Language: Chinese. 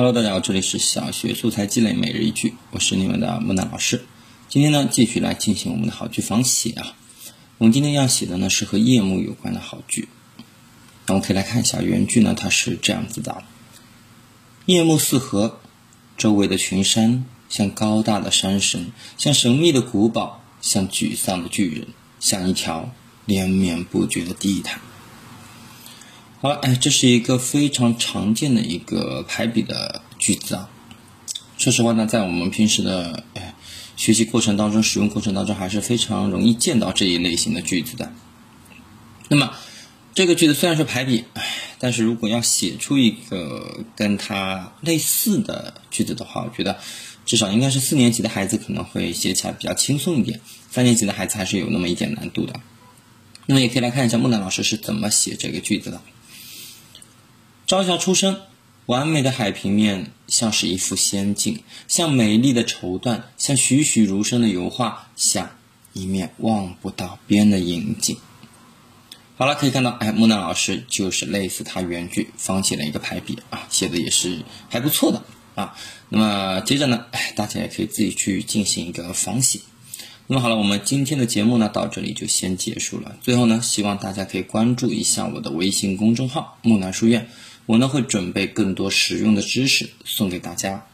Hello，大家好，这里是小学素材积累每日一句，我是你们的木娜老师。今天呢，继续来进行我们的好句仿写啊。我们今天要写的呢是和夜幕有关的好句。那我们可以来看一下原句呢，它是这样子的：夜幕四合，周围的群山像高大的山神，像神秘的古堡，像沮丧的巨人，像一条连绵不绝的地毯。好了，哎，这是一个非常常见的一个排比的句子啊。说实话呢，在我们平时的哎学习过程当中、使用过程当中，还是非常容易见到这一类型的句子的。那么，这个句子虽然是排比，哎，但是如果要写出一个跟它类似的句子的话，我觉得至少应该是四年级的孩子可能会写起来比较轻松一点，三年级的孩子还是有那么一点难度的。那么，也可以来看一下木兰老师是怎么写这个句子的。朝霞初升，完美的海平面像是一幅仙境，像美丽的绸缎，像栩栩如生的油画，像一面望不到边的银镜。好了，可以看到，哎，木南老师就是类似他原句仿写了一个排比啊，写的也是还不错的啊。那么接着呢，哎，大家也可以自己去进行一个仿写。那么好了，我们今天的节目呢到这里就先结束了。最后呢，希望大家可以关注一下我的微信公众号“木南书院”。我呢会准备更多实用的知识送给大家。